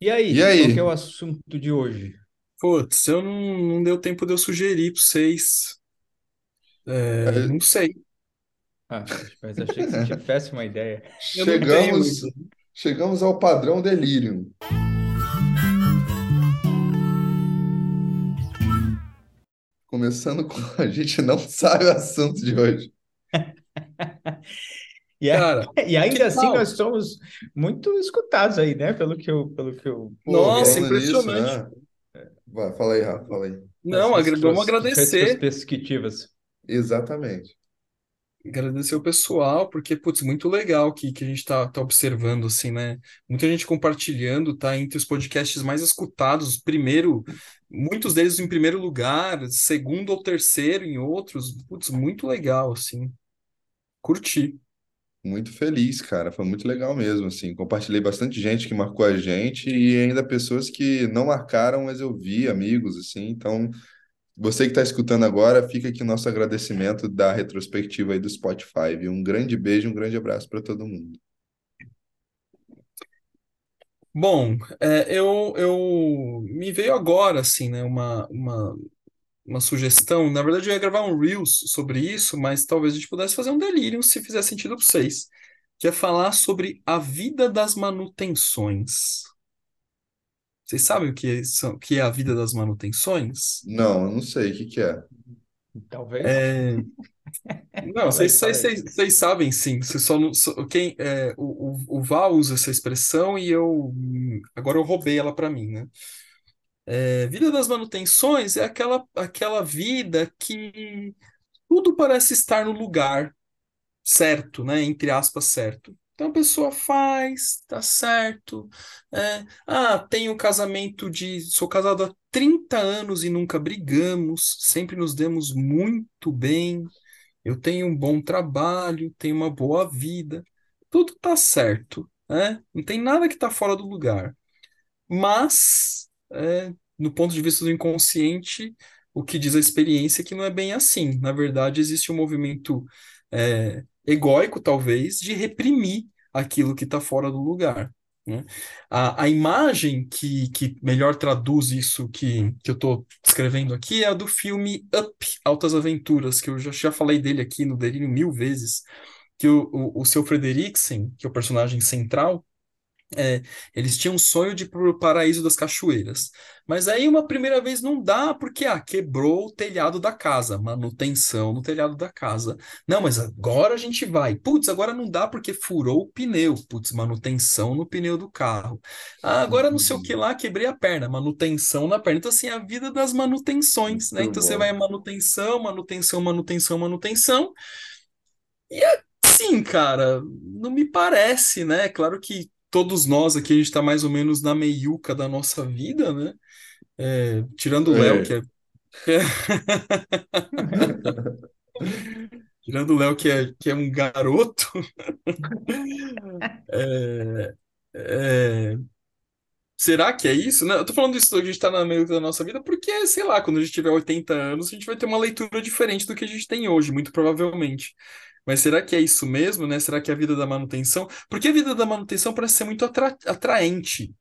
E E aí, qual que é o assunto de hoje? Putz, eu não, não deu tempo de eu sugerir para vocês. É, É, não sei. Ah, mas achei que você tinha péssima ideia. Eu não tenho uma Chegamos, ideia. chegamos ao padrão delírio. Começando com a gente não sabe o assunto de hoje. E, a- Cara, e ainda assim tal? nós somos muito escutados aí, né? Pelo que eu, pelo que eu Pô, Nossa, impressionante. né? Vai, fala aí, Rafa, fala aí. Não, agra- vamos agradecer. Exatamente. Agradecer o pessoal, porque, putz, muito legal que, que a gente tá, tá observando, assim, né? Muita gente compartilhando, tá entre os podcasts mais escutados, primeiro, muitos deles em primeiro lugar, segundo ou terceiro em outros. Putz, muito legal, assim. Curti. Muito feliz, cara. Foi muito legal mesmo, assim. Compartilhei bastante gente que marcou a gente e ainda pessoas que não marcaram, mas eu vi, amigos, assim. Então, você que está escutando agora, fica aqui o nosso agradecimento da retrospectiva aí do Spotify? Um grande beijo, um grande abraço para todo mundo. Bom, é, eu, eu me veio agora, assim, né, uma, uma, uma sugestão. Na verdade, eu ia gravar um Reels sobre isso, mas talvez a gente pudesse fazer um delírio se fizer sentido para vocês, que é falar sobre a vida das manutenções. Vocês sabem o que são, o que é a vida das manutenções? Não, eu não sei o que que é. Talvez. É, não, vocês, vocês, vocês sabem sim. Vocês só não, só- quem, é, o, o, o Val usa essa expressão e eu hum, agora eu roubei ela para mim, né? É, vida das manutenções é aquela, aquela vida que tudo parece estar no lugar certo, né? Entre aspas, certo. Então a pessoa faz, tá certo. é, ah, tenho casamento de. Sou casado há 30 anos e nunca brigamos, sempre nos demos muito bem. Eu tenho um bom trabalho, tenho uma boa vida. Tudo tá certo, né? Não tem nada que tá fora do lugar. Mas, é, no ponto de vista do inconsciente, o que diz a experiência é que não é bem assim. Na verdade, existe um movimento é, egóico, talvez, de reprimir aquilo que está fora do lugar. né? A, a imagem que, que melhor traduz isso que, que eu estou escrevendo aqui é a do filme Up, Altas Aventuras, que eu já, já falei dele aqui no Delírio mil vezes, que o, o, o seu Frederiksen, que é o personagem central, é, eles tinham um sonho de ir para o paraíso das cachoeiras. Mas aí uma primeira vez não dá, porque ah, quebrou o telhado da casa, manutenção no telhado da casa. Não, mas agora a gente vai. Putz, agora não dá porque furou o pneu. Putz, manutenção no pneu do carro. Ah, agora não sei o que lá, quebrei a perna, manutenção na perna. Então, assim, a vida das manutenções, né? Muito Então você vai manutenção, manutenção, manutenção, manutenção. E assim, cara, não me parece, né? Claro que todos nós aqui, a gente tá mais ou menos na meiuca da nossa vida, né? É, tirando o Léo, que É, é, tirando o Léo, que é, que é um garoto, é, é, será que é isso? Não, eu tô falando isso, a gente tá na meiuca da nossa vida, porque, sei lá, quando a gente tiver 80 anos, a gente vai ter uma leitura diferente do que a gente tem hoje, muito provavelmente. Mas será que é isso mesmo, né? Será que é a vida da manutenção? Porque a vida da manutenção parece ser muito atra- atraente.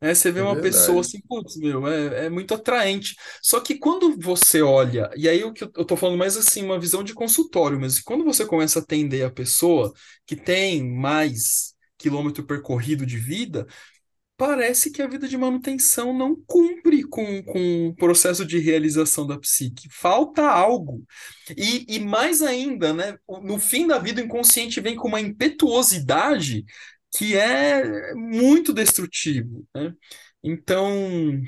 né? Você vê é uma pessoa verdade. assim, putz, meu, é, é muito atraente. Só que quando você olha, e aí o que eu, eu tô falando mais assim, uma visão de consultório, mas quando você começa a atender a pessoa que tem mais quilômetro percorrido de vida, parece que a vida de manutenção não cumpre com, com o processo de realização da psique. Falta algo. E, e mais ainda, né? No fim da vida, o inconsciente vem com uma impetuosidade que é muito destrutivo, né? Então,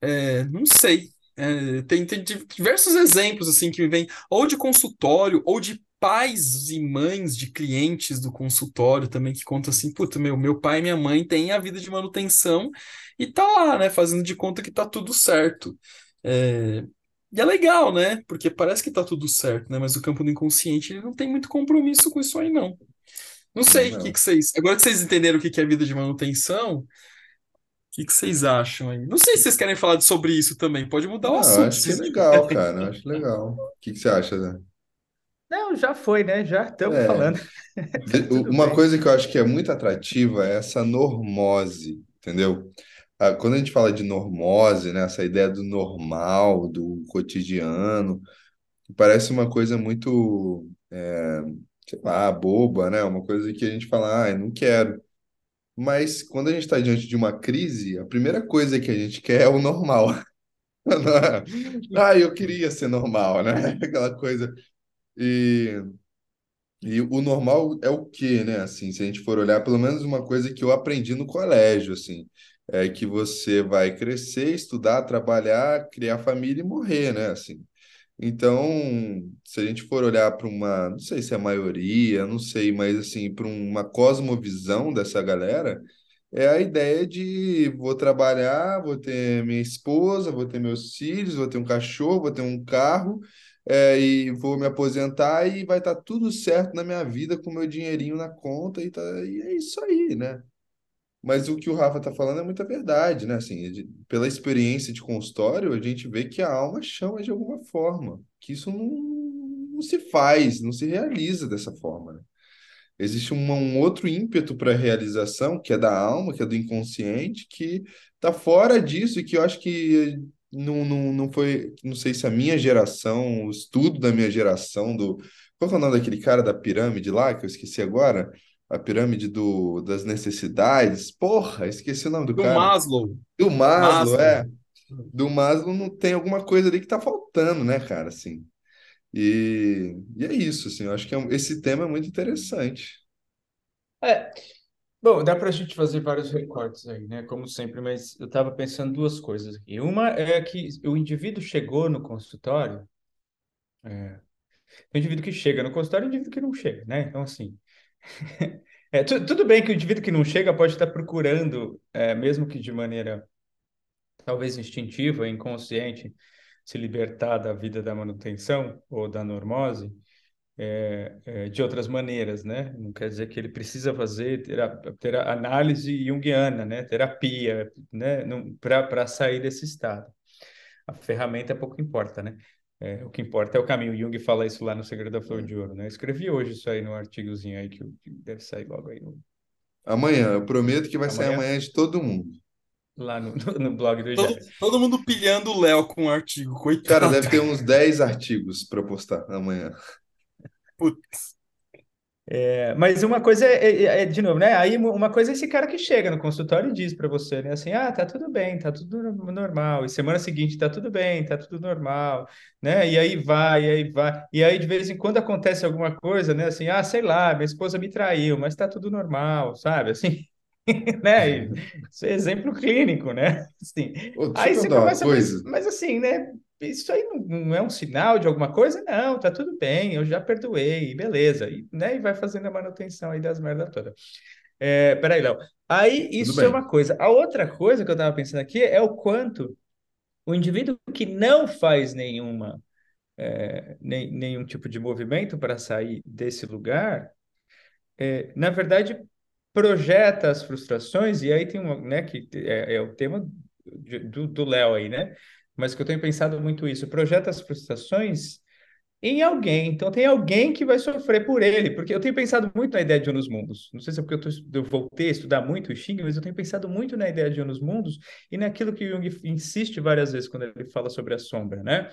é, não sei. É, tem, tem diversos exemplos assim que me vêm, ou de consultório, ou de pais e mães de clientes do consultório também que contam assim, puta, meu, meu pai e minha mãe têm a vida de manutenção e tá lá, né, fazendo de conta que tá tudo certo. É, e é legal, né? Porque parece que tá tudo certo, né? Mas o campo do inconsciente ele não tem muito compromisso com isso aí, não. Não sei, o que vocês. Agora que vocês entenderam o que que é vida de manutenção, o que que vocês acham aí? Não sei se vocês querem falar sobre isso também. Pode mudar o eu assunto, acho se que é legal, cara. Eu acho legal. O que que você acha, né? Não, já foi, né? Já estamos É, falando. Uma bem. coisa que eu acho que é muito atrativa é essa normose, entendeu? a- quando a gente fala de normose, né, essa ideia do normal, do cotidiano, parece uma coisa muito, é, sei lá, boba, né? Uma coisa que a gente fala, ah, eu não quero. Mas quando a gente está diante de uma crise, a primeira coisa que a gente quer é o normal. É? Ah, eu queria ser normal, né? Aquela coisa. E, e o normal é o quê, né? Assim, se a gente for olhar, pelo menos uma coisa que eu aprendi no colégio, assim, é que você vai crescer, estudar, trabalhar, criar família e morrer, né? Assim. Então, se a gente for olhar para uma, não sei se é a maioria, não sei, mas assim, para uma cosmovisão dessa galera, é a ideia de vou trabalhar, vou ter minha esposa, vou ter meus filhos, vou ter um cachorro, vou ter um carro, é, e vou me aposentar e vai estar tudo certo na minha vida com meu dinheirinho na conta e, tá, e é isso aí, né? Mas o que o Rafa está falando é muita verdade, né? Assim, de- pela experiência de consultório, a gente vê que a alma chama de alguma forma, que isso não, não se faz, não se realiza dessa forma, né? Existe um outro ímpeto para a realização, que é da alma, que é do inconsciente, que está fora disso e que eu acho que não, não, não foi, não sei se a minha geração, o estudo da minha geração, do. Qual é o nome daquele cara da pirâmide lá, que eu esqueci agora? A pirâmide do, das necessidades. Porra, esqueci o nome do Do cara. Maslow. Do Maslow, Maslow. é. Do Maslow não tem alguma coisa ali que tá faltando, né, cara? Assim. E, e é isso, assim, eu acho que é esse tema é muito interessante. É, bom, dá para a gente fazer vários recortes aí, né? Como sempre, mas eu estava pensando duas coisas aqui. Uma é que o indivíduo chegou no consultório, o indivíduo que chega no consultório e o indivíduo que não chega, né? Então, assim, é, tu- tudo bem que o indivíduo que não chega pode estar procurando, é, mesmo que de maneira talvez instintiva, inconsciente, se libertar da vida da manutenção ou da normose, é, é, de outras maneiras, né? Não quer dizer que ele precisa fazer tera, tera, análise junguiana, né? Terapia, né? Para sair desse estado. A ferramenta pouco importa, né? É, o que importa é o caminho. Jung fala isso lá no Segredo da Flor de Ouro, né? Eu escrevi hoje isso aí no artigozinho aí que deve sair logo aí no, Amanhã, eu prometo que vai sair Amanhã? amanhã de todo mundo. lá no, no blog do Todo, todo mundo pilhando o Léo com o artigo, Cara, coitado. deve ter uns 10 artigos para postar amanhã. Putz. É, mas uma coisa é, é- é, de novo, né? Aí uma coisa é esse cara que chega no consultório e diz para você, né? Assim, ah, tá tudo bem, tá tudo no- normal. E semana seguinte tá tudo bem, tá tudo normal, né? E aí vai, e aí vai. E aí de vez em quando acontece alguma coisa, né? Assim, ah, sei lá, minha esposa me traiu, mas tá tudo normal, sabe? Assim, né? E Isso é exemplo clínico, né? Assim, Ô, aí você começa, mas, coisa. mas assim, né? Isso aí não, é um sinal de alguma coisa? Não, tá tudo bem, eu já perdoei, beleza. E, né? E vai fazendo a manutenção aí das merdas todas. É, peraí, Léo. Aí isso é uma coisa. A outra coisa que eu tava pensando aqui é o quanto o indivíduo que não faz nenhuma, é, nem, nenhum tipo de movimento para sair desse lugar, é, na verdade, projeta as frustrações, e aí tem uma, né, que é, é o tema de- do Léo aí, né? Mas que eu tenho pensado muito isso, projeta as frustrações em alguém. Então tem alguém que vai sofrer por ele, porque eu tenho pensado muito na ideia de dos mundos. Não sei se é porque eu, tô, eu voltei a estudar muito o Xing, mas eu tenho pensado muito na ideia de dos mundos e naquilo que Jung insiste várias vezes quando ele fala sobre a sombra, né?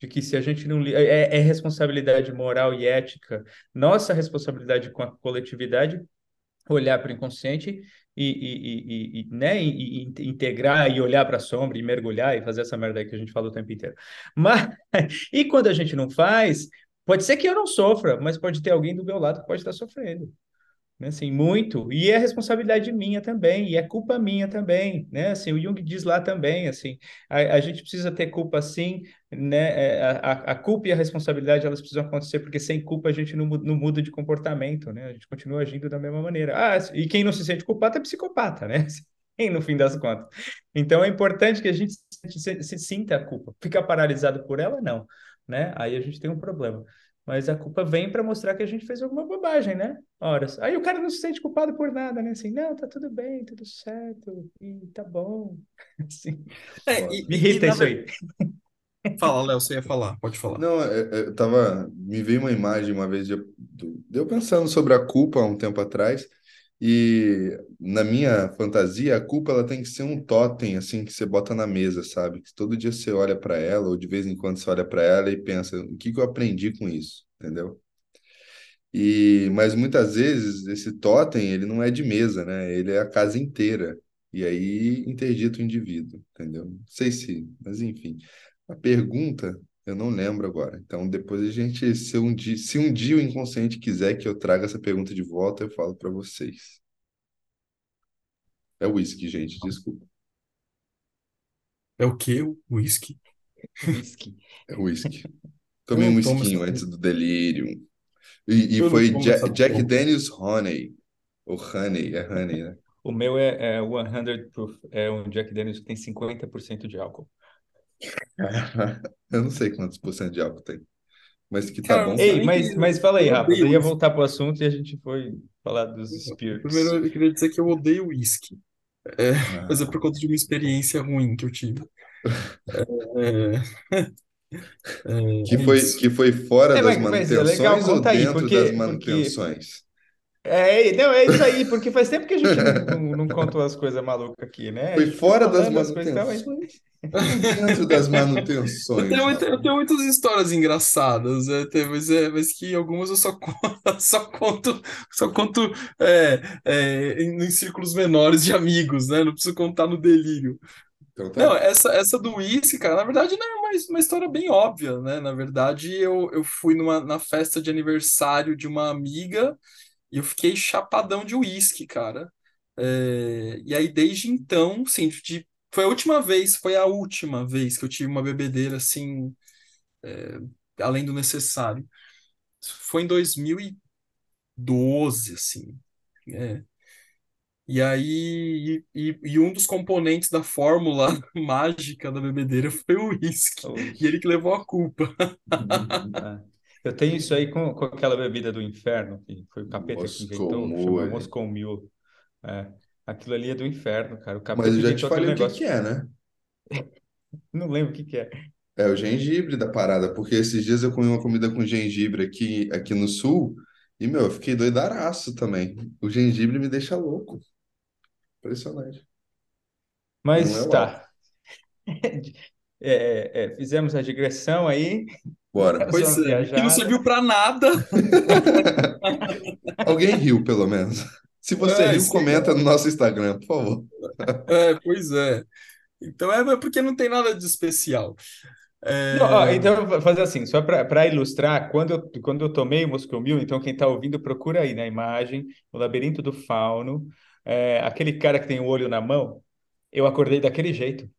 De que se a gente não. li- É, é responsabilidade moral e ética, nossa responsabilidade com a coletividade olhar para o inconsciente e, e, e, e, né, integrar e olhar para a sombra e mergulhar e fazer essa merda aí que a gente fala o tempo inteiro. Mas, e quando a gente não faz, pode ser que eu não sofra, mas pode ter alguém do meu lado que pode estar sofrendo. Né, assim, muito, e é responsabilidade minha também, e é culpa minha também, né, assim, o Jung diz lá também, assim, a, a gente precisa ter culpa sim, né, é, a, a culpa e a responsabilidade, elas precisam acontecer, porque sem culpa a gente não, não muda de comportamento, né, a gente continua agindo da mesma maneira. Ah, e quem não se sente culpado é psicopata, né, no fim das contas. Então é importante que a gente se, se- se sinta a culpa, ficar paralisado por ela, não, né, aí a gente tem um problema. Mas a culpa vem para mostrar que a gente fez alguma bobagem, né? Horas. Aí o cara não se sente culpado por nada, né? Assim, não, tá tudo bem, tudo certo, e tá bom. Assim, É, e, me irrita e isso aí. Fala, Léo, você ia falar, pode falar. Não, é- é- eu tava. Me veio uma imagem uma vez de eu, do- de eu pensando sobre a culpa há um tempo atrás, E na minha fantasia, a culpa ela tem que ser um totem assim que você bota na mesa, sabe? Que todo dia você olha para ela ou de vez em quando você olha para ela e pensa, o que que eu aprendi com isso, entendeu? E mas muitas vezes esse totem, ele não é de mesa, né? Ele é a casa inteira. E aí interdita o indivíduo, entendeu? Não sei se, mas enfim. A pergunta eu não lembro agora. Então depois a gente, se um dia, se um dia o inconsciente quiser que eu traga essa pergunta de volta, eu falo para vocês. É whisky, gente, desculpa. É o quê? O whisky? Whisky. É whisky. Eu Tomei um whiskinho antes do delírio. E, e foi Jack porra. Daniels Honey. Ou Honey, é Honey, né? O meu é, é 100 proof, é um Jack Daniels que tem 50% de álcool. Eu não sei quantos por cento de álcool tem, mas que tá Cara, bom Ei, mas, mas fala aí, Rafa. Eu ia voltar pro assunto e a gente foi falar dos Primeiro, spirits. eu queria dizer que eu odeio whisky. É, mas é por Ah, conta de uma experiência ruim que eu tive. É, é, que é foi, isso. que foi fora É, das mas, mas é legal, manutenções ou conta aí, dentro das porque, porque manutenções? é, não, é isso aí, porque faz tempo que a gente não, não, não contou as coisas malucas aqui, né? Foi fora das as coisas mas manutenções ou dentro das Eu manutenções, tenho, muita- eu tenho muitas histórias engraçadas, é, tem- mas, é, mas que algumas eu só, con- só conto, só conto é, é, em, em círculos menores de amigos, né? Não preciso contar no delírio. Então Não, tá. essa, essa do uísque, cara, na verdade não é uma, uma história bem óbvia, né? Na verdade, eu, eu fui numa, na festa de aniversário de uma amiga e eu fiquei chapadão de uísque, cara. É, e aí, desde então, sim, de, foi a última vez, foi a última vez que eu tive uma bebedeira assim, além do necessário. Foi em 2012, assim. É. E aí, e, e- e um dos componentes da fórmula mágica da bebedeira foi o uísque. E ele que levou a culpa. Ah, Eu tenho isso aí com, com aquela bebida do inferno, que foi o capeta que inventou, que chama Mule. Moscow Mule. É, aquilo ali é do inferno, cara. O Mas eu já te falei o que negócio. que é, né? Não lembro o que que é. É o gengibre da parada, porque esses dias eu comi uma comida com gengibre aqui, aqui no sul e, meu, eu fiquei doidaraço também. O gengibre me deixa louco. Impressionante. É Mas álcool. tá. É, é, é, fizemos a digressão aí, Bora. Pois é, que não serviu pra nada. Alguém riu, pelo menos. Se você É, riu, sim, comenta no nosso Instagram, por favor. é, pois é. Então é porque não tem nada de especial. Não, ó, É, então, eu vou fazer assim, só para ilustrar, quando eu, quando eu tomei o Moscow Mule, então quem está ouvindo, procura aí na imagem, o Labirinto do Fauno, é, aquele cara que tem o olho na mão, eu acordei daquele jeito.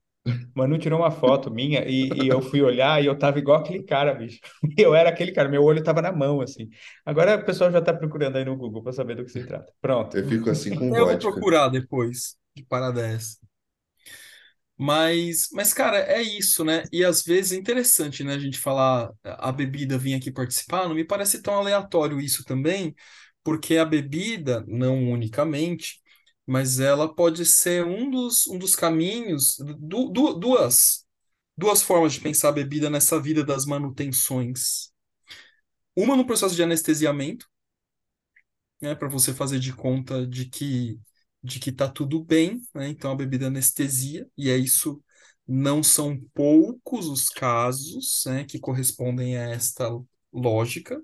Manu tirou uma foto minha e, e eu fui olhar e eu tava igual aquele cara, bicho. Eu era aquele cara, meu olho tava na mão, assim. Agora o pessoal já tá procurando aí no Google para saber do que se trata. Pronto. Eu fico assim com eu vou procurar depois de parada essa. Mas, mas, cara, é isso, né? E às vezes é interessante, né? A gente falar a bebida vir aqui participar, não me parece tão aleatório isso também, porque a bebida, não unicamente, mas ela pode ser um dos, um dos caminhos, du, du- duas, duas formas de pensar a bebida nessa vida das manutenções. Uma no processo de anestesiamento, né, para você fazer de conta de que de que tá tudo bem, né? Então a bebida anestesia, e é isso não são poucos os casos, né, que correspondem a esta lógica.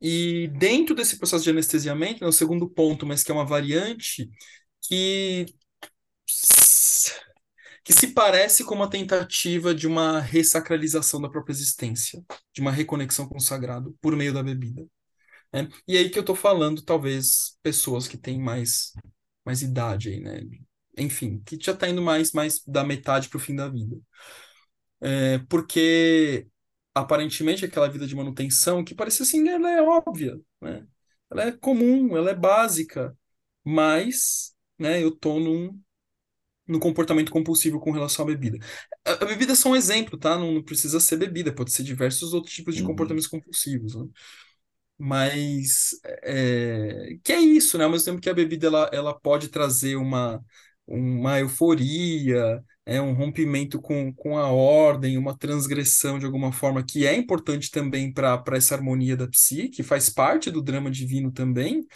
E dentro desse processo de anestesiamento, né, o segundo ponto, mas que é uma variante que que se parece com uma tentativa de uma ressacralização da própria existência, de uma reconexão com o sagrado por meio da bebida né? E aí que eu tô falando, talvez, pessoas que têm mais, mais idade aí, né? Enfim, que já tá indo mais, mais da metade pro fim da vida. É, porque, aparentemente, aquela vida de manutenção, que parece assim, ela é óbvia, né? Ela é comum, ela é básica, mas, né, eu tô num, num comportamento compulsivo com relação à bebida. A, a bebida é só um exemplo, tá? Não, não precisa ser bebida, pode ser diversos outros tipos de Uhum. comportamentos compulsivos, né? Mas é, que é isso, né? Ao mesmo tempo que a bebida ela, ela pode trazer uma, uma euforia, é, um rompimento com, com a ordem, uma transgressão de alguma forma, que é importante também para essa harmonia da psique, que faz parte do drama divino também.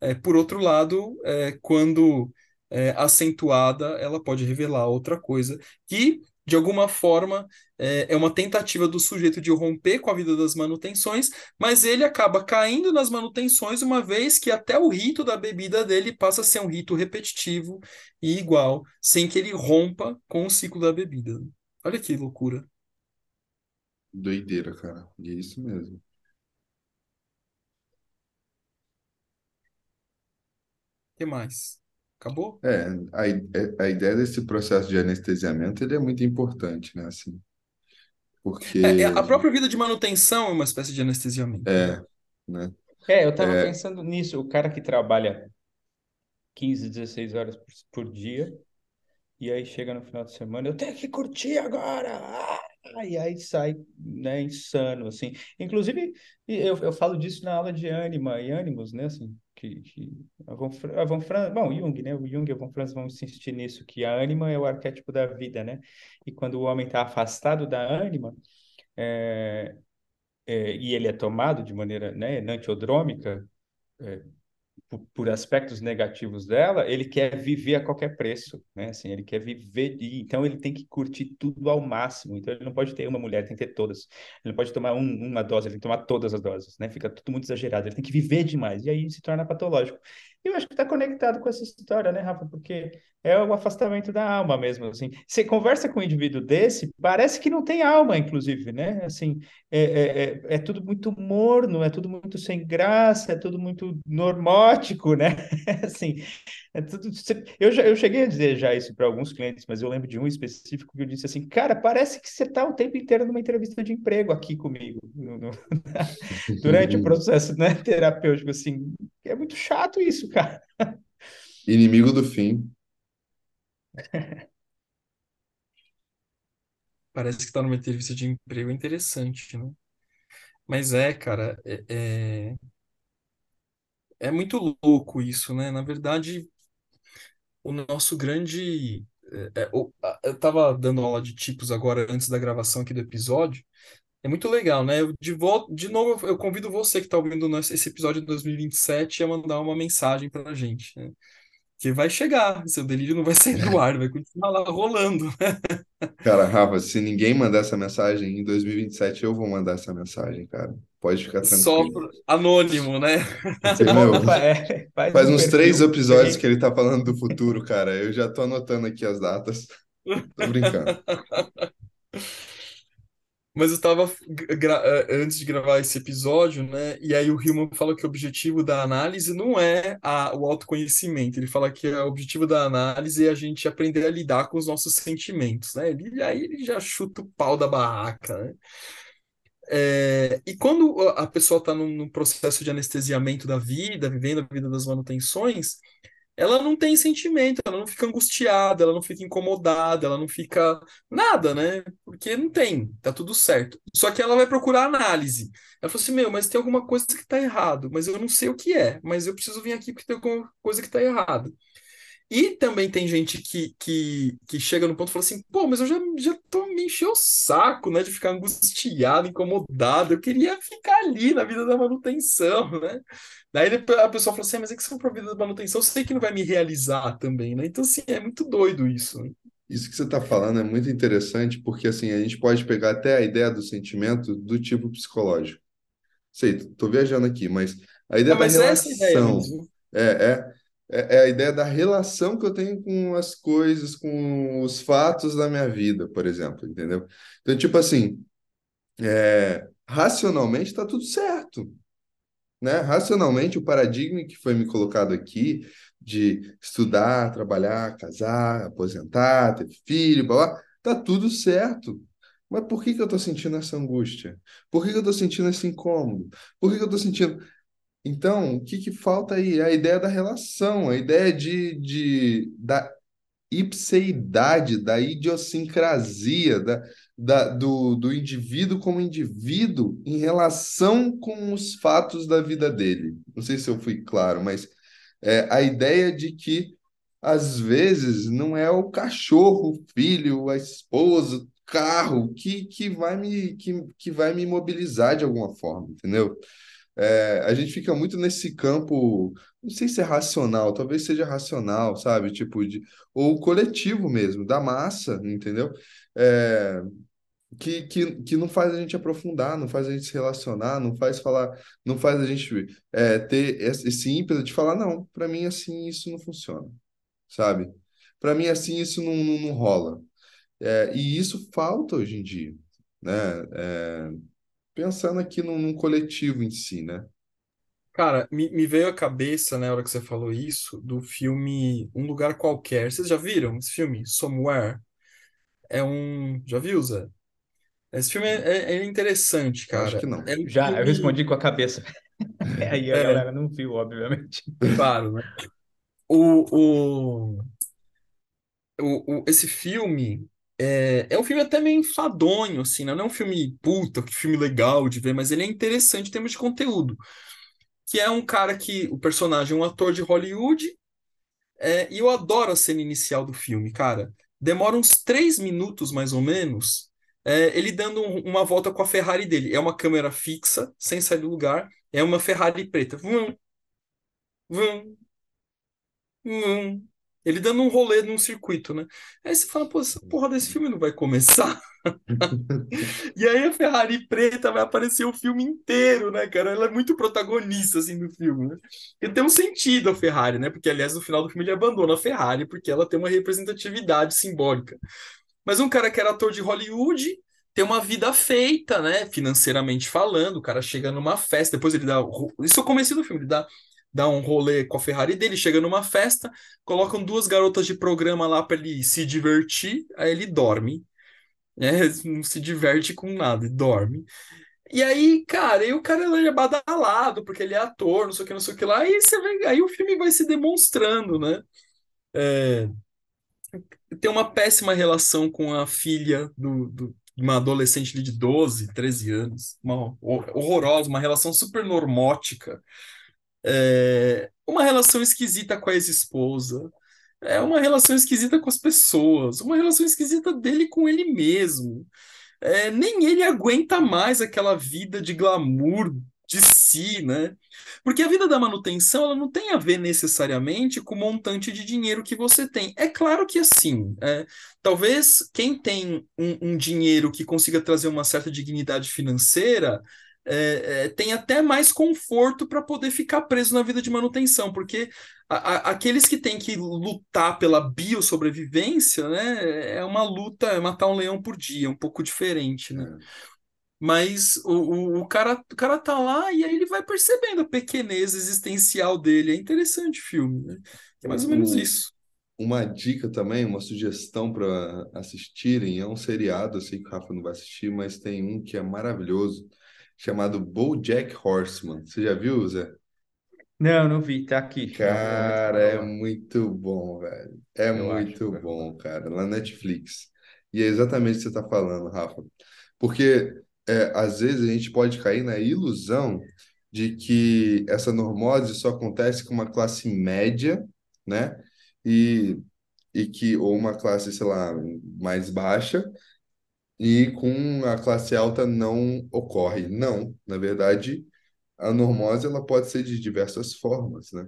É, por outro lado, é, quando é, acentuada, ela pode revelar outra coisa que, de alguma forma, é, é uma tentativa do sujeito de romper com a vida das manutenções, mas ele acaba caindo nas manutenções, uma vez que até o rito da bebida dele passa a ser um rito repetitivo e igual, sem que ele rompa com o ciclo da bebida. Olha que loucura. Doideira, cara. E é isso mesmo. que mais? Acabou? É, a, é- a ideia desse processo de anestesiamento, ele é muito importante, né, assim, É, é, porque, a própria vida de manutenção é uma espécie de anestesiamento, né? é, né, É, eu tava é, pensando nisso. O cara que trabalha 15, 16 horas por, por dia, e aí chega no final de semana, eu tenho que curtir agora! Ah! E aí sai, né, insano, assim. Inclusive, eu, eu falo disso na aula de ânima e ânimos, né, assim, que, que a Von, a Von Franz, bom, Jung, né, o Jung e a Von Franz vão insistir nisso, que a ânima é o arquétipo da vida, né? E quando o homem está afastado da ânima, é, é, e ele é tomado de maneira, né, enantiodrômica, é, por, por aspectos negativos dela, ele quer viver a qualquer preço, né? Assim, ele quer viver, e, então ele tem que curtir tudo ao máximo. Então ele não pode ter uma mulher, tem que ter todas. Ele não pode tomar um, uma dose, ele tem que tomar todas as doses, né? Fica tudo muito exagerado. Ele tem que viver demais e aí se torna patológico. E eu acho que está conectado com essa história, né, Rafa? Porque é o afastamento da alma mesmo, assim. Você conversa com um indivíduo desse, parece que não tem alma, inclusive, né? Assim, é, é, é, é tudo muito morno, é tudo muito sem graça, é tudo muito normótico, né? Assim, é tudo. Eu, já, eu cheguei a dizer já isso para alguns clientes, mas eu lembro de um específico que eu disse assim: Cara, parece que você está o tempo inteiro numa entrevista de emprego aqui comigo, no- no- durante o processo, né, terapêutico, assim. É muito chato isso, cara. inimigo do fim. Parece que está numa entrevista de emprego interessante, né? Mas é, cara, é, é, é muito louco isso, né? Na verdade, o nosso grande. é, é, eu tava dando aula de tipos agora antes da gravação aqui do episódio. É muito legal, né? Eu, de, vol de novo, eu convido você que está ouvindo nosso- esse episódio de 2027 a mandar uma mensagem pra gente, né? Que vai chegar, seu delírio não vai sair do ar, vai continuar lá rolando. Cara, Rafa, se ninguém mandar essa mensagem em 2027, eu vou mandar essa mensagem, cara. Pode ficar Só tranquilo. pro- anônimo, né? Você meu, é, faz faz um uns três episódios que ele tá falando do futuro, cara. Eu já tô anotando aqui as datas. Tô brincando. Mas eu estava antes de gravar esse episódio, né? E aí o Hillman fala que o objetivo da análise não é a, o autoconhecimento. Ele fala que o objetivo da análise é a gente aprender a lidar com os nossos sentimentos, né? Ele, aí ele já chuta o pau da barraca, né? É, e quando a pessoa está num, num processo de anestesiamento da vida, vivendo a vida das manutenções, ela não tem sentimento, ela não fica angustiada, ela não fica incomodada, ela não fica nada, né? Porque não tem, tá tudo certo. Só que ela vai procurar análise. Ela falou assim: Meu, mas tem alguma coisa que tá errado, mas eu não sei o que é, mas eu preciso vir aqui porque tem alguma coisa que tá errada. E também tem gente que, que, que chega no ponto e fala assim: Pô, mas eu já, já tô me enchendo o saco, né? De ficar angustiado, incomodado, eu queria ficar ali na vida da manutenção, né? Daí a pessoa fala assim, "Ah, mas é que se for pra vida da manutenção, eu sei que não vai me realizar também, né? Então, assim, é muito doido isso. né? Isso que você está falando é muito interessante, porque assim, a gente pode pegar até a ideia do sentimento do tipo psicológico. Sei, tô viajando aqui, mas a ideia Ah, da mas é essa a ideia relação. mesmo. É, é, é, é a ideia da relação que eu tenho com as coisas, com os fatos da minha vida, por exemplo, entendeu? Então, tipo assim, é, racionalmente está tudo certo, né? Racionalmente, o paradigma que foi me colocado aqui de estudar, trabalhar, casar, aposentar, ter filho, blá, blá, tá tudo certo. Mas por que que eu tô sentindo essa angústia? Por que que eu tô sentindo esse incômodo? Por que que eu tô sentindo então, o que que falta aí? A ideia da relação, a ideia de, de, da ipseidade, da idiosincrasia, da, da, do, do indivíduo como indivíduo em relação com os fatos da vida dele. Não sei se eu fui claro, mas é, a ideia de que, às vezes, não é o cachorro, o filho, a esposa, o carro que, que vai me, que, que vai me mobilizar de alguma forma, entendeu? É, a gente fica muito nesse campo, não sei se é racional, talvez seja racional, sabe? Tipo, de, ou coletivo mesmo, da massa, entendeu? É, que, que, que não faz a gente aprofundar, não faz a gente se relacionar, não faz falar, não faz a gente é, ter esse ímpeto de falar, não, para mim assim isso não funciona, sabe? Para mim assim isso não, não, não rola. É, e isso falta hoje em dia, né? É, pensando aqui num, num coletivo em si, né? Cara, me, me veio à cabeça, na hora que você falou isso, do filme Um Lugar Qualquer. Vocês já viram esse filme? Somewhere? É um. Já viu, Zé? Esse filme é, é- é interessante, Eu acho que cara. não. É um Já, eu filme. respondi com a cabeça. Aí a É, galera não viu, obviamente. claro, né? O, o, o, o- esse filme é, é um filme até meio enfadonho, assim, né? Não é um filme, puta, que filme legal de ver, mas ele é interessante em termos de conteúdo. Que é um cara que, o personagem é um ator de Hollywood, é, e eu adoro a cena inicial do filme, cara. Demora uns três minutos, mais ou menos, é, ele dando um- uma volta com a Ferrari dele. É uma câmera fixa, sem sair do lugar, é uma Ferrari preta. Vum, vum, Hum, ele dando um rolê num circuito, né? Aí você fala, pô, essa porra desse filme não vai começar. E aí a Ferrari preta vai aparecer o filme inteiro, né, cara? Ela é muito protagonista, assim, do filme, né? E tem um sentido a Ferrari, né? Porque, aliás, no final do filme ele abandona a Ferrari porque ela tem uma representatividade simbólica. Mas um cara que era ator de Hollywood tem uma vida feita, né? Financeiramente falando. O cara chega numa festa, depois ele dá. Isso é o começo do filme, ele dá, dá um rolê com a Ferrari dele, chega numa festa, colocam duas garotas de programa lá para ele se divertir, aí ele dorme. né? Não se diverte com nada, dorme. E aí, cara, aí o cara ele é badalado, porque ele é ator, não sei o que, não sei o que lá, e você aí o filme vai se demonstrando, né? É, tem uma péssima relação com a filha do, do- uma adolescente de 12, 13 anos. Uma hor- horrorosa, uma relação super normótica. É, uma relação esquisita com a ex-esposa. É uma relação esquisita com as pessoas. Uma relação esquisita dele com ele mesmo. É, nem ele aguenta mais aquela vida de glamour de si, né? Porque a vida da manutenção, ela não tem a ver necessariamente com o montante de dinheiro que você tem. É claro que assim, é, talvez quem tem um, um dinheiro que consiga trazer uma certa dignidade financeira é, é, tem até mais conforto para poder ficar preso na vida de manutenção, porque a- a- aqueles que têm que lutar pela biossobrevivência, né, é uma luta, é matar um leão por dia, um pouco diferente, né? É. Mas o, o, o cara, o cara tá lá e aí ele vai percebendo a pequenez existencial dele. É interessante o filme, né? É mais ou menos isso. uma dica também, uma sugestão para assistirem, é um seriado, eu sei que o Rafa não vai assistir, mas tem um que é maravilhoso, chamado BoJack Horseman. Você já viu, Zé? Não, não vi, tá aqui. Já ouvi Cara, é lá, muito bom, velho. É eu acho. muito bom, cara. Na Netflix. E é exatamente o que você está falando, Rafa. Porque é, às vezes a gente pode cair na ilusão de que essa normose só acontece com uma classe média, né? E, e que, ou uma classe, sei lá, mais baixa, e com a classe alta não ocorre. Não, na verdade, a normose ela pode ser de diversas formas, né?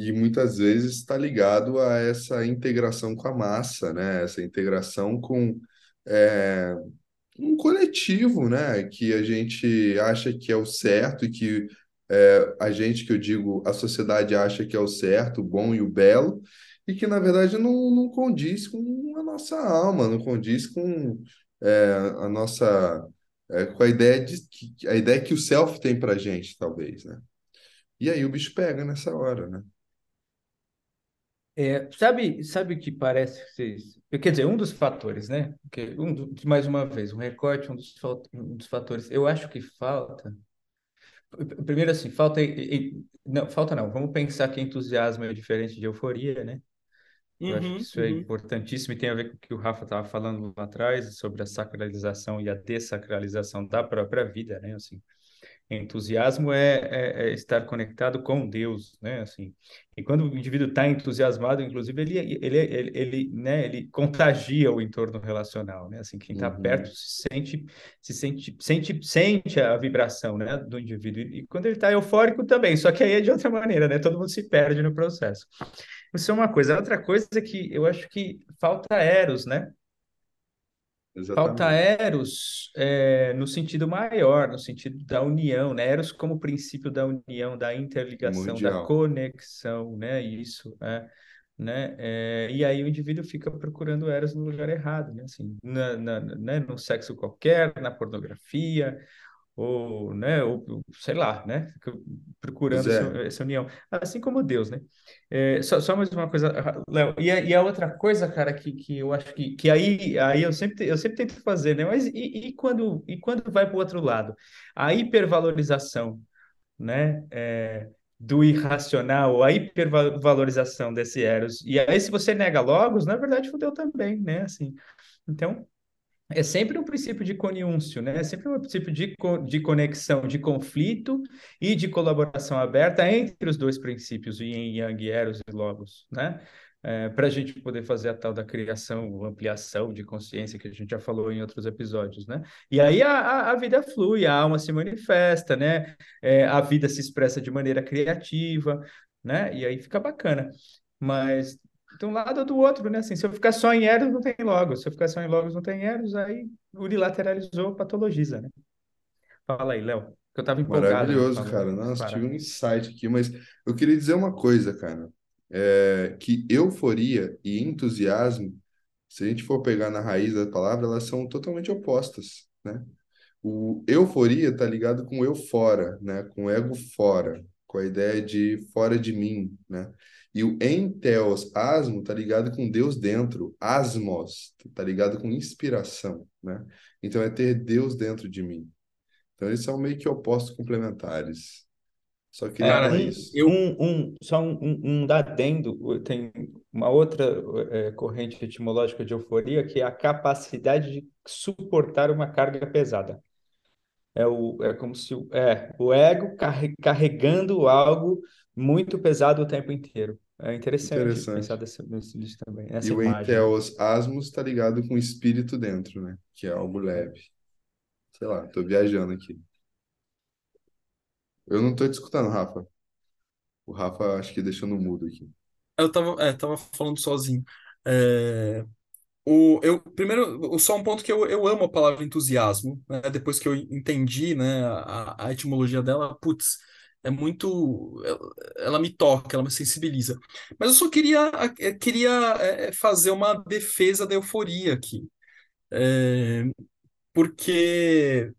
E muitas vezes está ligado a essa integração com a massa, né? Essa integração com é, um coletivo, né? Que a gente acha que é o certo e que é, a gente, que eu digo, a sociedade acha que é o certo, o bom e o belo, e que na verdade não, não condiz com a nossa alma, não condiz com é, a nossa é, com a ideia de que, a ideia que o self tem para gente, talvez, né? E aí o bicho pega nessa hora, né? É, sabe, sabe que parece que vocês. Quer dizer, um dos fatores, né? Que um do- mais uma vez, um recorte, um dos, um dos fatores. Eu acho que falta. Primeiro, assim, falta. Não, falta não. Vamos pensar que entusiasmo é diferente de euforia, né? Eu acho que Uhum, isso é uhum. importantíssimo e tem a ver com o que o Rafa estava falando lá atrás sobre a sacralização e a dessacralização da própria vida, né? Assim, Entusiasmo é, é, é, estar conectado com Deus, né? Assim, e quando o indivíduo está entusiasmado, inclusive, ele, ele, ele, ele, né, ele contagia o entorno relacional, né? Assim, quem está Uhum. perto se sente, se sente, sente, sente a vibração, né, do indivíduo. E quando ele está eufórico também, só que aí é de outra maneira, né? Todo mundo se perde no processo. Isso é uma coisa. Outra coisa é que eu acho que falta eros, né? Falta Exatamente. eros é, no sentido maior, no sentido da união, né? Eros como princípio da união, da interligação, da Primordial. conexão, né? Isso, é, né? É, e aí o indivíduo fica procurando eros no lugar errado, né? Assim, na, na, né? No sexo qualquer, na pornografia, ou, né, ou, sei lá, né, procurando essa, é, essa união, assim como Deus, né? É, só, só mais uma coisa, Léo, e, e a outra coisa, cara, que, que eu acho que, que aí, aí eu sempre, eu sempre tento fazer, né? Mas e, e quando, e quando vai para o outro lado? A hipervalorização, né? É, do irracional, a hipervalorização desse Eros. E aí, se você nega Logos, na verdade, fudeu também, né? Assim, então, é sempre um princípio de conúncio, né? É sempre um princípio de, de conexão, de conflito e de colaboração aberta entre os dois princípios, Yin Yang, Eros e Logos, né? É, para a gente poder fazer a tal da criação, ampliação de consciência que a gente já falou em outros episódios, né? E aí a, a, a vida flui, a alma se manifesta, né? É, a vida se expressa de maneira criativa, né? E aí fica bacana. Mas de um lado ou do outro, né? Assim, se eu ficar só em Eros, não tem Logos. Se eu ficar só em Logos, não tem Eros, aí unilateralizou, patologiza, né? Fala aí, Léo, que eu estava empolgado maravilhoso, falando, cara. Nossa, tive um insight aqui, mas eu queria dizer uma coisa, cara. É, que euforia e entusiasmo, se a gente for pegar na raiz da palavra, elas são totalmente opostas, né? O euforia tá ligado com eu fora, né? Com ego fora, com a ideia de fora de mim, né? E o enteos, asmo, tá ligado com Deus dentro, asmos, tá ligado com inspiração, né? Então é ter Deus dentro de mim. Então eles são meio que opostos complementares. Só queria É, um, isso. eu, um, um, só um, um, um dadendo, tem uma outra é, corrente etimológica de euforia, que é a capacidade de suportar uma carga pesada. É, o, é como se o, é, o ego carre, carregando algo muito pesado o tempo inteiro. É interessante pensar Interessante. desse, nisso nisso também, E essa o imagem. enteos, asmos, tá ligado com espírito dentro, né? Que é algo leve. Sei lá, tô viajando aqui. Eu não tô te escutando, Rafa. O Rafa acho que deixou no mudo aqui. eu tava, é, tava falando sozinho. É, o, eu, primeiro, só um ponto que eu, eu amo a palavra entusiasmo, né? Depois que eu entendi, né, a, a etimologia dela, putz, é muito. Ela, ela me toca, ela me sensibiliza. Mas eu só queria, eu queria é, fazer uma defesa da euforia aqui. É, porque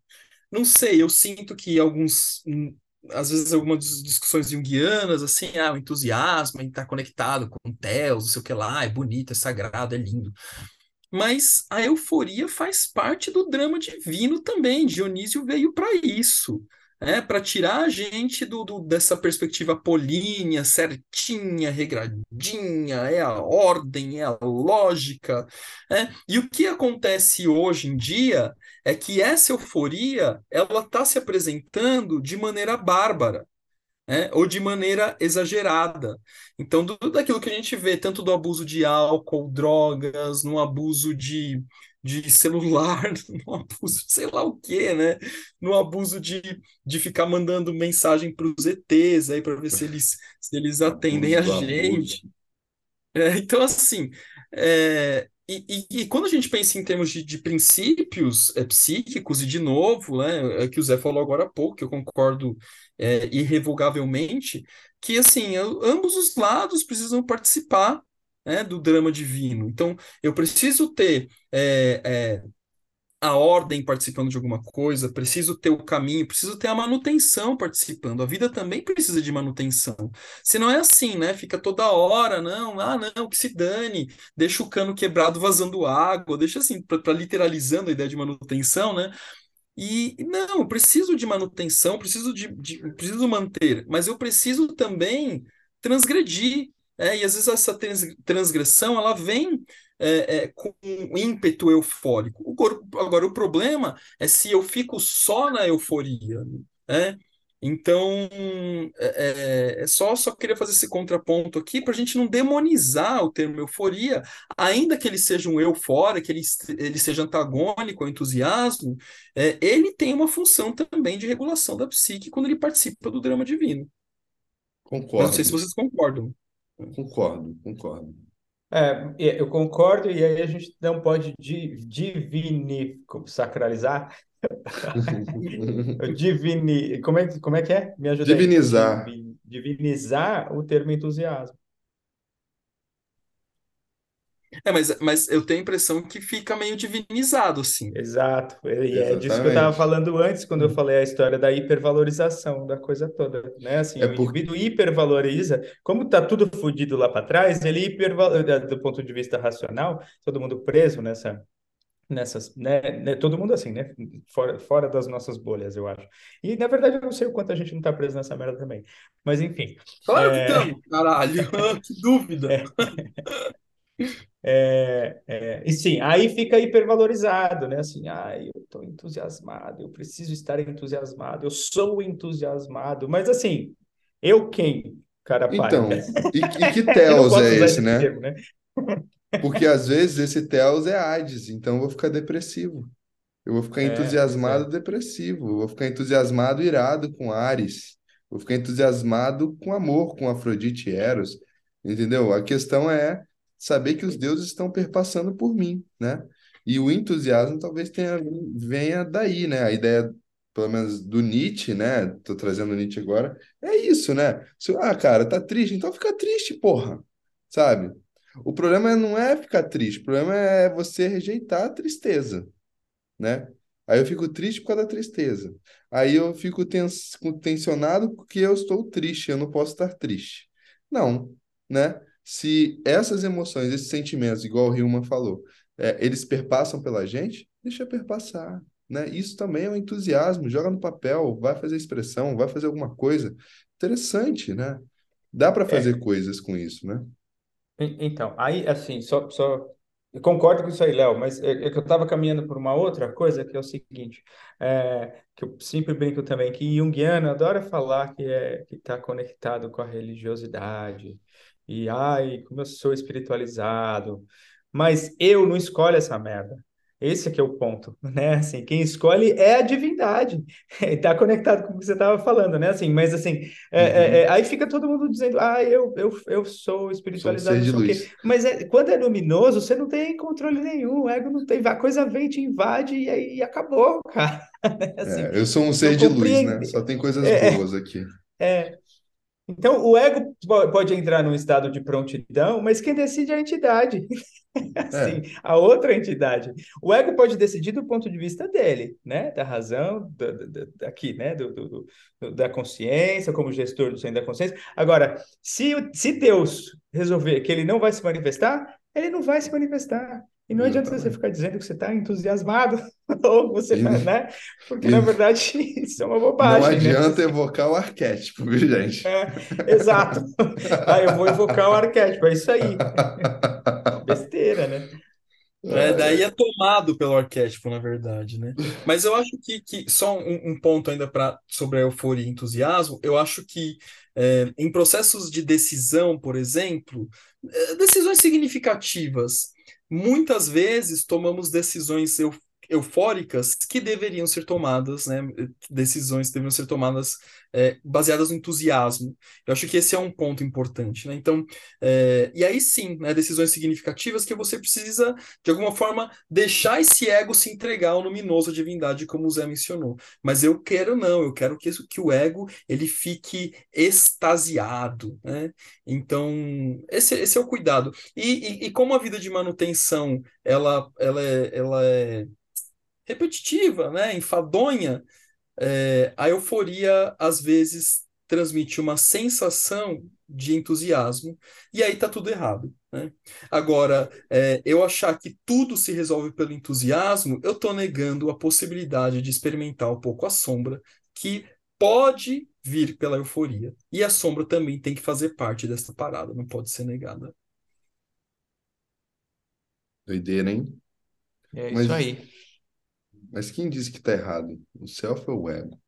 Não sei, eu sinto que alguns, hum, às vezes algumas discussões junguianas, assim, ah, o entusiasmo em estar conectado com Deus, não sei o que lá, é bonito, é sagrado, é lindo. Mas a euforia faz parte do drama divino também. Dionísio veio para isso, né? Para tirar a gente do, do- dessa perspectiva apolínea, certinha, regradinha, é a ordem, é a lógica, né? E o que acontece hoje em dia é que essa euforia ela está se apresentando de maneira bárbara né? Ou de maneira exagerada. Então, tudo daquilo que a gente vê, tanto do abuso de álcool, drogas, no abuso de, de celular, no abuso de sei lá o quê, né? No abuso de, de ficar mandando mensagem para os ETs aí para ver se eles, se eles atendem a gente. É, então, assim, é, e, e- e quando a gente pensa em termos de, de princípios é, psíquicos, e de novo, né, é que o Zé falou agora há pouco, que eu concordo é, irrevogavelmente, que, assim, ambos os lados precisam participar, né, do drama divino. Então, eu preciso ter é, é, a ordem participando de alguma coisa, preciso ter o caminho, preciso ter a manutenção participando. A vida também precisa de manutenção. Se não é assim, né? Fica toda hora, não, ah, não, que se dane, deixa o cano quebrado vazando água, deixa assim, para literalizando a ideia de manutenção, né? E não, eu preciso de manutenção, preciso de, de- preciso manter, mas eu preciso também transgredir. É, e às vezes essa trans- transgressão ela vem é, é, com um ímpeto eufórico. O cor- agora, o problema é se eu fico só na euforia. né? Então, é, é, é só, só queria fazer esse contraponto aqui para a gente não demonizar o termo euforia, ainda que ele seja um eufória, que ele, ele seja antagônico ao entusiasmo, é, ele tem uma função também de regulação da psique quando ele participa do drama divino. Mas não sei se Concordo, vocês concordam. Concordo, concordo. É, eu concordo, e aí a gente não pode di- divinir, sacralizar, divini, como é, que- como é que é? Me ajuda aí. Divinizar. Divi- divinizar o termo entusiasmo. É, mas, mas eu tenho a impressão que fica meio divinizado, assim. Exato, e é disso que eu estava falando antes, quando eu falei a história da hipervalorização da coisa toda, né? Assim, É o porque indivíduo hipervaloriza, como tá tudo fodido lá para trás, ele hipervaloriza, do ponto de vista racional, todo mundo preso nessa, nessas, né, né, todo mundo assim, né? Fora, fora das nossas bolhas, eu acho. E na verdade eu não sei o quanto a gente não tá preso nessa merda também, mas enfim. Claro que É, estamos, caralho, que dúvida. é, É, é, e sim, aí fica hipervalorizado, né? Assim, ah, eu estou entusiasmado, eu preciso estar entusiasmado, eu sou entusiasmado, mas assim, eu quem, cara? Então, e, e que Eu posso é esse, esse né? termo, né? Porque às vezes esse Theos é Hades, então eu vou ficar depressivo. Eu vou ficar É, entusiasmado é. depressivo. Eu vou ficar entusiasmado irado com Ares. Vou ficar entusiasmado com amor, com Afrodite e Eros. Entendeu? A questão é saber que os deuses estão perpassando por mim, né? E o entusiasmo talvez tenha, venha daí, né? A ideia, pelo menos do Nietzsche, né? Tô trazendo o Nietzsche agora. É isso, né? Se, ah, cara, tá triste, então fica triste, porra. Sabe? O problema não é ficar triste, o problema é você rejeitar a tristeza né? Aí eu fico triste por causa da tristeza. Aí eu fico tens, tensionado porque eu estou triste, eu não posso estar triste. Não, né? Se essas emoções, esses sentimentos, igual o Hillman falou, é, eles perpassam pela gente, deixa perpassar, né? Isso também é um entusiasmo, joga no papel, vai fazer expressão, vai fazer alguma coisa. Interessante, né? Dá para fazer É, coisas com isso, né? en- então, aí, assim, só, só, eu concordo com isso aí, Léo, mas é, é que eu estava caminhando por uma outra coisa, que é o seguinte, é, que eu sempre brinco também, que Jungiano adora falar que é, que está conectado com a religiosidade, e, ai, como eu sou espiritualizado, mas eu não escolho essa merda. Esse aqui é o ponto, né? Assim, quem escolhe é a divindade. Está conectado com o que você estava falando, né? Assim, mas assim, é, é, Uhum. é, aí fica todo mundo dizendo, ah, eu, eu, eu sou Sou um espiritualizado, quê. luz. Mas é, quando é luminoso, você não tem controle nenhum, o ego não tem, a coisa vem, te invade e aí acabou, cara. Assim, É, eu sou um ser de luz, né? Só tem coisas É, boas aqui. é, então, o ego po- pode entrar num estado de prontidão, mas quem decide é a entidade. Assim, É, a outra entidade. O ego pode decidir do ponto de vista dele, né? Da razão, da, da- da- daqui, né? Do, do- do- da consciência, como gestor do centro da consciência. Agora, se, se Deus resolver que ele não vai se manifestar, ele não vai se manifestar. E não adianta você ficar dizendo que você está entusiasmado, ou você E, tá, né? Porque, na verdade, isso é uma não bobagem, né? adianta evocar o arquétipo, viu, gente? É, exato. Ah, eu vou evocar o arquétipo, é isso aí. Uma besteira, né? É, daí Ai, é tomado pelo arquétipo, na verdade, né? Mas eu acho que, que só um, um ponto ainda para sobre a euforia e entusiasmo, eu acho que é, em processos de decisão, por exemplo, é, decisões significativas, muitas vezes tomamos decisões eufóricas que deveriam ser tomadas, né? Decisões que deveriam ser tomadas é, baseadas no entusiasmo. Eu acho que esse é um ponto importante, né? Então, é, e aí sim, né, decisões significativas que você precisa de alguma forma, deixar esse ego se entregar ao luminoso divindade, como o Zé mencionou. Mas eu quero não, eu quero que, que o ego ele fique extasiado, né? Então, esse, esse é o cuidado. E, e, e como a vida de manutenção, ela, ela é, ela é repetitiva, né? Enfadonha, é, a euforia às vezes transmite uma sensação de entusiasmo, e aí tá tudo errado, né? Agora, é, eu achar que tudo se resolve pelo entusiasmo, eu tô negando a possibilidade de experimentar um pouco a sombra, que pode vir pela euforia. E a sombra também tem que fazer parte dessa parada, não pode ser negada. doideira, hein? É isso Mas, aí. Mas quem disse que tá errado? O self ou o ego?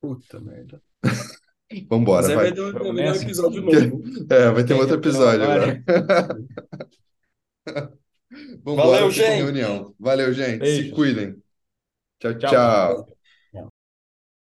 Puta merda. Vambora, Mas vai. vai virar um episódio novo. É, vai ter outro episódio agora? Vambora Valeu, gente. reunião. Valeu, gente. Se Beijos. cuidem. Tchau, Tchau. tchau.